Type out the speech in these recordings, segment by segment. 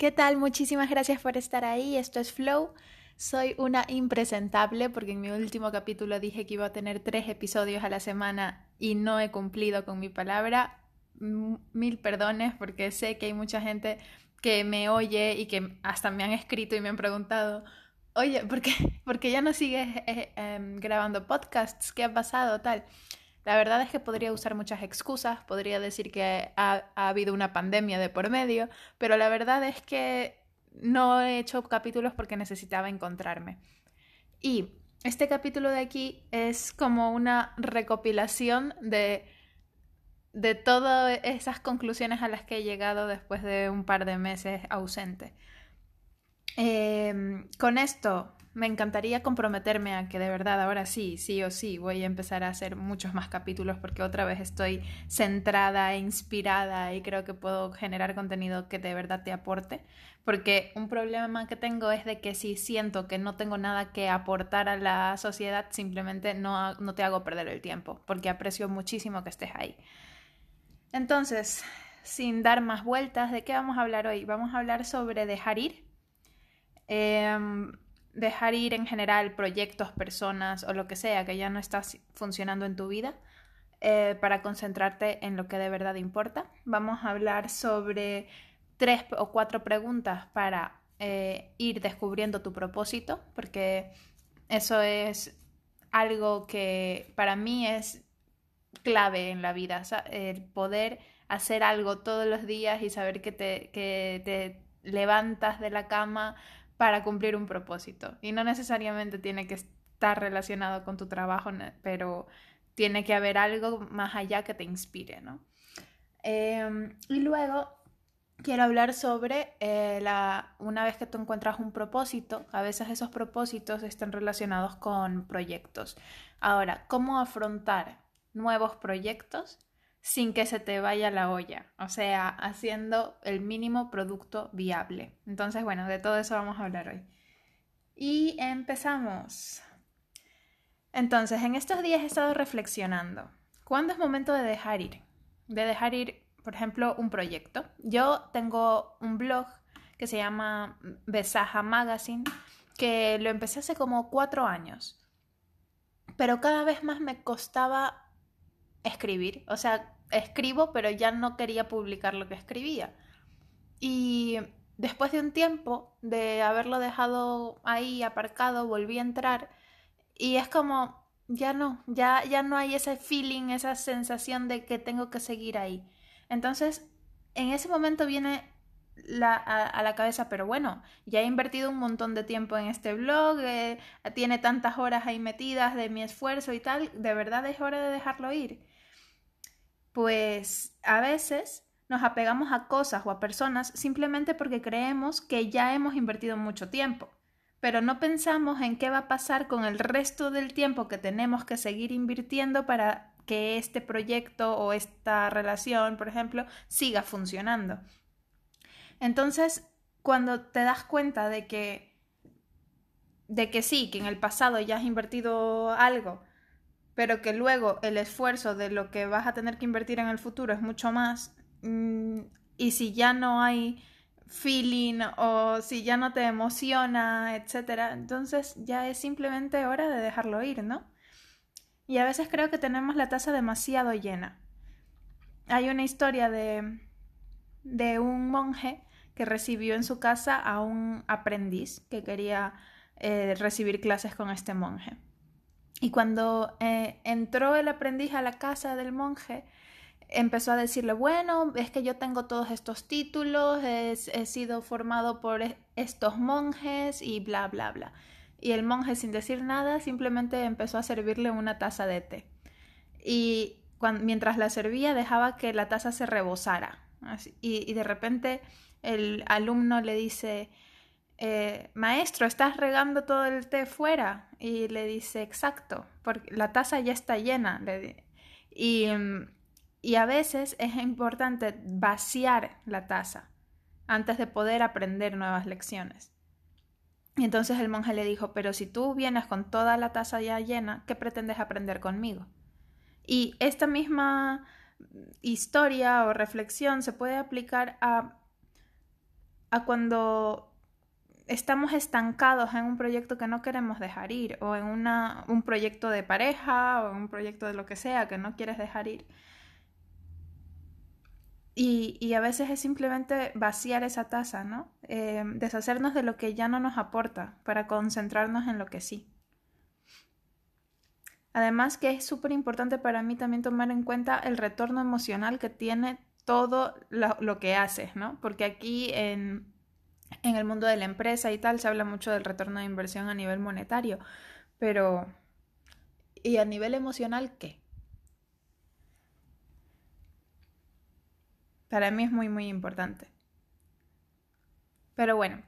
¿Qué tal? Muchísimas gracias por estar ahí. Esto es Flow. Soy una impresentable porque en mi último capítulo dije que iba a tener tres episodios a la semana y no he cumplido con mi palabra. Mil perdones porque sé que hay mucha gente que me oye y que hasta me han escrito y me han preguntado, oye, ¿por qué, ¿por qué ya no sigues eh, em, grabando podcasts? ¿Qué ha pasado? Tal. La verdad es que podría usar muchas excusas, podría decir que ha, habido una pandemia de por medio, pero la verdad es que no he hecho capítulos porque necesitaba encontrarme. Y este capítulo de aquí es como una recopilación de, de todas esas conclusiones a las que he llegado después de un par de meses ausente. Em, con esto me encantaría comprometerme a que de verdad ahora sí, sí o sí, voy a empezar a hacer muchos más capítulos porque otra vez estoy centrada e inspirada y creo que puedo generar contenido que de verdad te aporte. Porque un problema que tengo es de que si siento que no tengo nada que aportar a la sociedad, simplemente no, no te hago perder el tiempo, porque aprecio muchísimo que estés ahí. Entonces, sin dar más vueltas, ¿de qué vamos a hablar hoy? Vamos a hablar sobre dejar ir. Eh, dejar ir en general proyectos, personas o lo que sea que ya no estás funcionando en tu vida eh, para concentrarte en lo que de verdad importa. Vamos a hablar sobre tres o cuatro preguntas para eh, ir descubriendo tu propósito, porque eso es algo que para mí es clave en la vida, el poder hacer algo todos los días y saber que te, que te levantas de la cama para cumplir un propósito. Y no necesariamente tiene que estar relacionado con tu trabajo, pero tiene que haber algo más allá que te inspire, ¿no? Em, y luego quiero hablar sobre eh, la, una vez que tú encuentras un propósito, a veces esos propósitos están relacionados con proyectos. Ahora, ¿cómo afrontar nuevos proyectos sin que se te vaya la olla, o sea, haciendo el mínimo producto viable. Entonces, bueno, de todo eso vamos a hablar hoy. Y empezamos. Entonces, en estos días he estado reflexionando. ¿Cuándo es momento de dejar ir? De dejar ir, por ejemplo, un proyecto. Yo tengo un blog que se llama Besaja Magazine, que lo empecé hace como cuatro años. Pero cada vez más me costaba escribir. O sea, escribo, pero ya no quería publicar lo que escribía. Y después de un tiempo de haberlo dejado ahí aparcado, volví a entrar y es como, ya no, ya, ya no hay ese feeling, esa sensación de que tengo que seguir ahí. Entonces, en ese momento viene la, a, la cabeza, pero bueno, ya he invertido un montón de tiempo en este blog, eh, tiene tantas horas ahí metidas de mi esfuerzo y tal, de verdad es hora de dejarlo ir pues a veces nos apegamos a cosas o a personas simplemente porque creemos que ya hemos invertido mucho tiempo, pero no pensamos en qué va a pasar con el resto del tiempo que tenemos que seguir invirtiendo para que este proyecto o esta relación, por ejemplo, siga funcionando. Entonces, cuando te das cuenta de que de que sí, que en el pasado ya has invertido algo, pero que luego el esfuerzo de lo que vas a tener que invertir en el futuro es mucho más, mm, y si ya no hay feeling o si ya no te emociona, etcétera, entonces ya es simplemente hora de dejarlo ir, ¿no? Y a veces creo que tenemos la taza demasiado llena. Hay una historia de, de un monje que recibió en su casa a un aprendiz que quería eh, recibir clases con este monje. Y cuando eh, entró el aprendiz a la casa del monje, empezó a decirle, bueno, es que yo tengo todos estos títulos, he, sido formado por estos monjes y bla, bla, bla. Y el monje, sin decir nada, simplemente empezó a servirle una taza de té. Y mientras la servía, dejaba que la taza se rebosara. y de repente el alumno le dice, eh, maestro, ¿estás regando todo el té fuera? Y le dice, exacto, porque la taza ya está llena. Y, y a veces es importante vaciar la taza antes de poder aprender nuevas lecciones. Y entonces el monje le dijo, pero si tú vienes con toda la taza ya llena, ¿qué pretendes aprender conmigo? Y esta misma historia o reflexión se puede aplicar a a cuando estamos estancados en un proyecto que no queremos dejar ir o en una, un proyecto de pareja o en un proyecto de lo que sea que no quieres dejar ir. Y, y a veces es simplemente vaciar esa taza, ¿no? Eh, deshacernos de lo que ya no nos aporta para concentrarnos en lo que sí. Además que es súper importante para mí también tomar en cuenta el retorno emocional que tiene todo lo, lo que haces, ¿no? Porque aquí en, en el mundo de la empresa y tal se habla mucho del retorno de inversión a nivel monetario, pero ¿y a nivel emocional qué? Para mí es muy, muy importante. Pero bueno,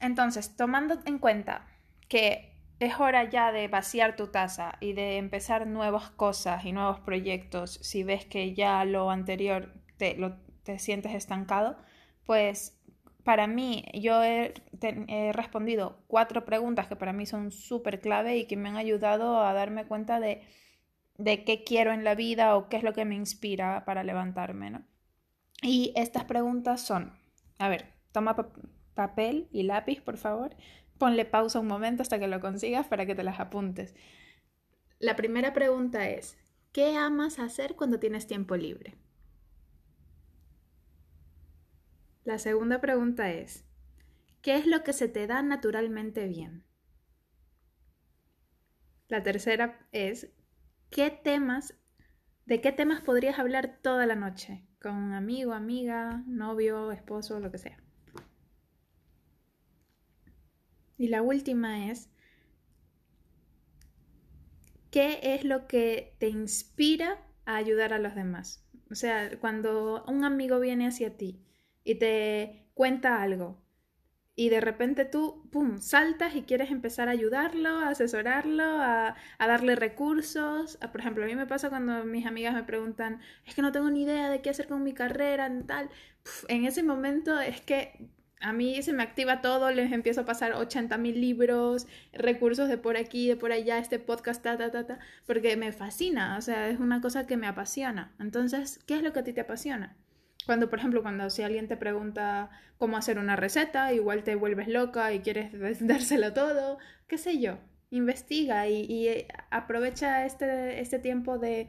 entonces, tomando en cuenta que es hora ya de vaciar tu taza y de empezar nuevas cosas y nuevos proyectos si ves que ya lo anterior te, lo, te sientes estancado, pues para mí yo he, he, respondido cuatro preguntas que para mí son súper clave y que me han ayudado a darme cuenta de, de qué quiero en la vida o qué es lo que me inspira para levantarme, ¿no? Y estas preguntas son, a ver, toma papel y lápiz, por favor. Ponle pausa un momento hasta que lo consigas para que te las apuntes. La primera pregunta es, ¿qué amas hacer cuando tienes tiempo libre? La segunda pregunta es, ¿qué es lo que se te da naturalmente bien? La tercera es, ¿qué temas, de qué temas podrías hablar toda la noche? Con un amigo, amiga, novio, esposo, lo que sea. Y la última es, ¿qué es lo que te inspira a ayudar a los demás? O sea, cuando un amigo viene hacia ti y te cuenta algo y de repente tú, ¡pum!, saltas y quieres empezar a ayudarlo, a asesorarlo, a, a darle recursos. Por ejemplo, a mí me pasa cuando mis amigas me preguntan, es que no tengo ni idea de qué hacer con mi carrera, en tal. en ese momento es que a mí se me activa todo, les empiezo a pasar 80 mil libros, recursos de por aquí, de por allá, este podcast, ta, ta, ta, ta, porque me fascina, o sea, es una cosa que me apasiona. Entonces, ¿qué es lo que a ti te apasiona? Cuando, por ejemplo, cuando si alguien te pregunta cómo hacer una receta, igual te vuelves loca y quieres dárselo todo, qué sé yo, investiga y, y eh, aprovecha este, este tiempo de,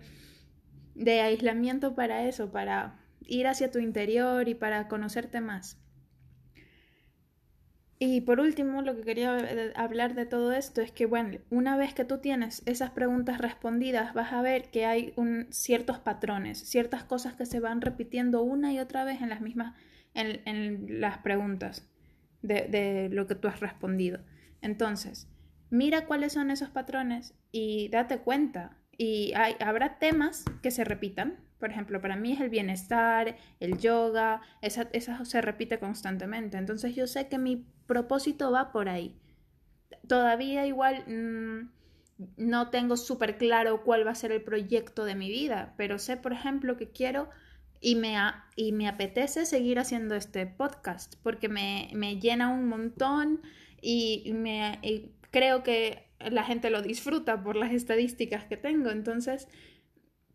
de aislamiento para eso, para ir hacia tu interior y para conocerte más. Y por último, lo que quería eh, hablar de todo esto es que, bueno, una vez que tú tienes esas preguntas respondidas, vas a ver que hay un, ciertos patrones, ciertas cosas que se van repitiendo una y otra vez en las mismas, en, las preguntas de, de lo que tú has respondido. Entonces, mira cuáles son esos patrones y date cuenta. Y hay, habrá temas que se repitan, por ejemplo, para mí es el bienestar, el yoga, esa, esa se repite constantemente. Entonces yo sé que mi propósito va por ahí. Todavía igual mmm, no tengo súper claro cuál va a ser el proyecto de mi vida, pero sé, por ejemplo, que quiero y me, y me apetece seguir haciendo este podcast porque me, me llena un montón y, me, y creo que la gente lo disfruta por las estadísticas que tengo. Entonces,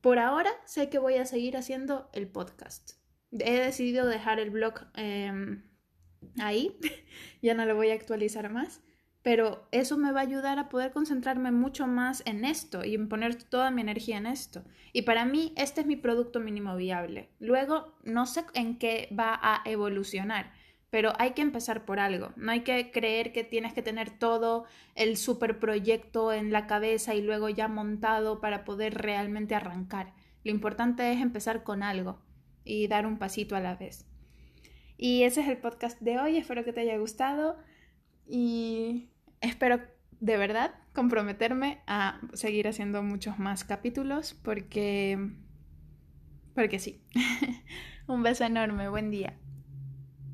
por ahora sé que voy a seguir haciendo el podcast. He decidido dejar el blog eh, ahí, ya no lo voy a actualizar más, pero eso me va a ayudar a poder concentrarme mucho más en esto y en poner toda mi energía en esto. Y para mí este es mi producto mínimo viable. Luego no sé en qué va a evolucionar pero hay que empezar por algo. No hay que creer que tienes que tener todo el super proyecto en la cabeza y luego ya montado para poder realmente arrancar. Lo importante es empezar con algo y dar un pasito a la vez. Y ese es el podcast de hoy. Espero que te haya gustado y espero de verdad comprometerme a seguir haciendo muchos más capítulos porque porque sí. un beso enorme, buen día.